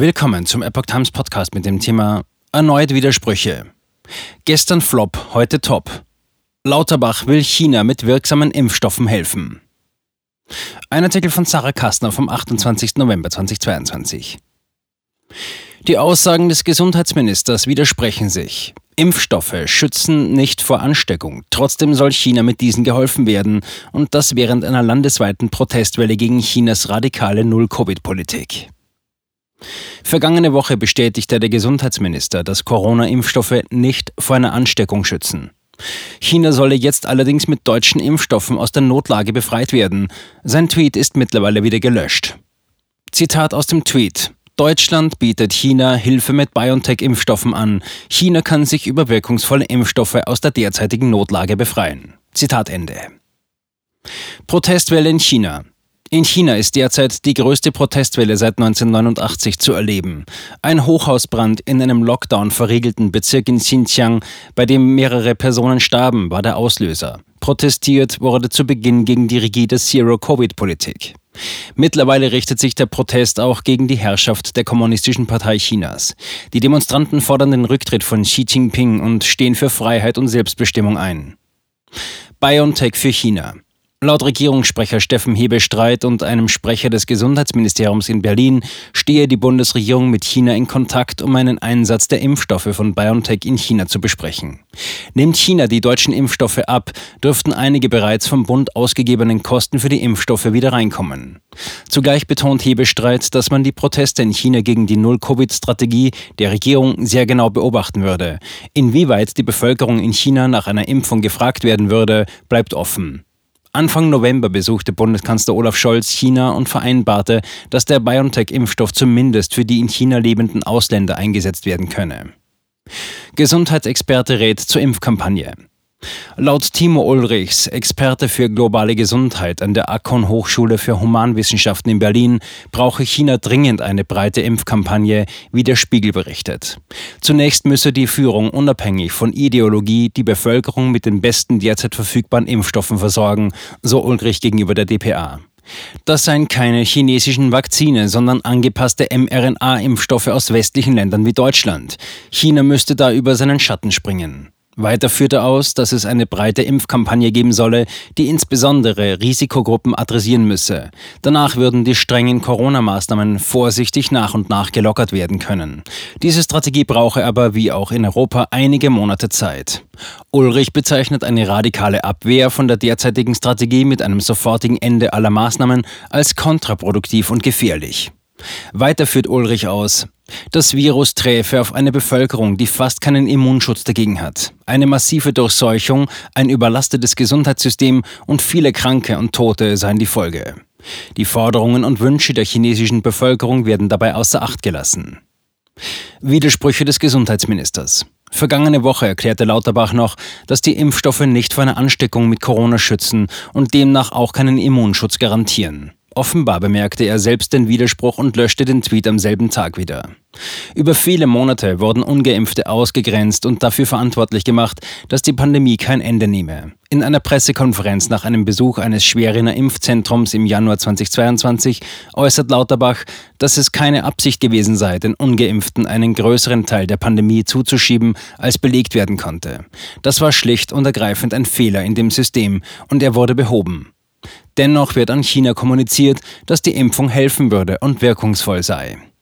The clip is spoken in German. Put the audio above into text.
Willkommen zum Epoch Times Podcast mit dem Thema Erneut Widersprüche. Gestern Flop, heute Top. Lauterbach will China mit wirksamen Impfstoffen helfen. Ein Artikel von Sarah Kastner vom 28. November 2022. Die Aussagen des Gesundheitsministers widersprechen sich. Impfstoffe schützen nicht vor Ansteckung. Trotzdem soll China mit diesen geholfen werden und das während einer landesweiten Protestwelle gegen Chinas radikale Null-Covid-Politik. Vergangene Woche bestätigte der Gesundheitsminister, dass Corona-Impfstoffe nicht vor einer Ansteckung schützen. China solle jetzt allerdings mit deutschen Impfstoffen aus der Notlage befreit werden. Sein Tweet ist mittlerweile wieder gelöscht. Zitat aus dem Tweet. Deutschland bietet China Hilfe mit BioNTech-Impfstoffen an. China kann sich über wirkungsvolle Impfstoffe aus der derzeitigen Notlage befreien. Zitat Ende. Protestwelle in China. In China ist derzeit die größte Protestwelle seit 1989 zu erleben. Ein Hochhausbrand in einem Lockdown verriegelten Bezirk in Xinjiang, bei dem mehrere Personen starben, war der Auslöser. Protestiert wurde zu Beginn gegen die rigide Zero-Covid-Politik. Mittlerweile richtet sich der Protest auch gegen die Herrschaft der Kommunistischen Partei Chinas. Die Demonstranten fordern den Rücktritt von Xi Jinping und stehen für Freiheit und Selbstbestimmung ein. BioNTech für China. Laut Regierungssprecher Steffen Hebestreit und einem Sprecher des Gesundheitsministeriums in Berlin stehe die Bundesregierung mit China in Kontakt, um einen Einsatz der Impfstoffe von BioNTech in China zu besprechen. Nimmt China die deutschen Impfstoffe ab, dürften einige bereits vom Bund ausgegebenen Kosten für die Impfstoffe wieder reinkommen. Zugleich betont Hebestreit, dass man die Proteste in China gegen die Null-Covid-Strategie der Regierung sehr genau beobachten würde. Inwieweit die Bevölkerung in China nach einer Impfung gefragt werden würde, bleibt offen. Anfang November besuchte Bundeskanzler Olaf Scholz China und vereinbarte, dass der BioNTech-Impfstoff zumindest für die in China lebenden Ausländer eingesetzt werden könne. Gesundheitsexperte rät zur Impfkampagne. Laut Timo Ulrichs, Experte für globale Gesundheit an der Akon Hochschule für Humanwissenschaften in Berlin, brauche China dringend eine breite Impfkampagne, wie der Spiegel berichtet. Zunächst müsse die Führung unabhängig von Ideologie die Bevölkerung mit den besten derzeit verfügbaren Impfstoffen versorgen, so Ulrich gegenüber der DPA. Das seien keine chinesischen Vakzine, sondern angepasste mRNA-Impfstoffe aus westlichen Ländern wie Deutschland. China müsste da über seinen Schatten springen. Weiter führte aus, dass es eine breite Impfkampagne geben solle, die insbesondere Risikogruppen adressieren müsse. Danach würden die strengen Corona-Maßnahmen vorsichtig nach und nach gelockert werden können. Diese Strategie brauche aber, wie auch in Europa, einige Monate Zeit. Ulrich bezeichnet eine radikale Abwehr von der derzeitigen Strategie mit einem sofortigen Ende aller Maßnahmen als kontraproduktiv und gefährlich. Weiter führt Ulrich aus, das Virus träfe auf eine Bevölkerung, die fast keinen Immunschutz dagegen hat. Eine massive Durchseuchung, ein überlastetes Gesundheitssystem und viele Kranke und Tote seien die Folge. Die Forderungen und Wünsche der chinesischen Bevölkerung werden dabei außer Acht gelassen. Widersprüche des Gesundheitsministers. Vergangene Woche erklärte Lauterbach noch, dass die Impfstoffe nicht vor einer Ansteckung mit Corona schützen und demnach auch keinen Immunschutz garantieren. Offenbar bemerkte er selbst den Widerspruch und löschte den Tweet am selben Tag wieder. Über viele Monate wurden ungeimpfte ausgegrenzt und dafür verantwortlich gemacht, dass die Pandemie kein Ende nehme. In einer Pressekonferenz nach einem Besuch eines Schweriner Impfzentrums im Januar 2022 äußert Lauterbach, dass es keine Absicht gewesen sei, den ungeimpften einen größeren Teil der Pandemie zuzuschieben, als belegt werden konnte. Das war schlicht und ergreifend ein Fehler in dem System und er wurde behoben. Dennoch wird an China kommuniziert, dass die Impfung helfen würde und wirkungsvoll sei.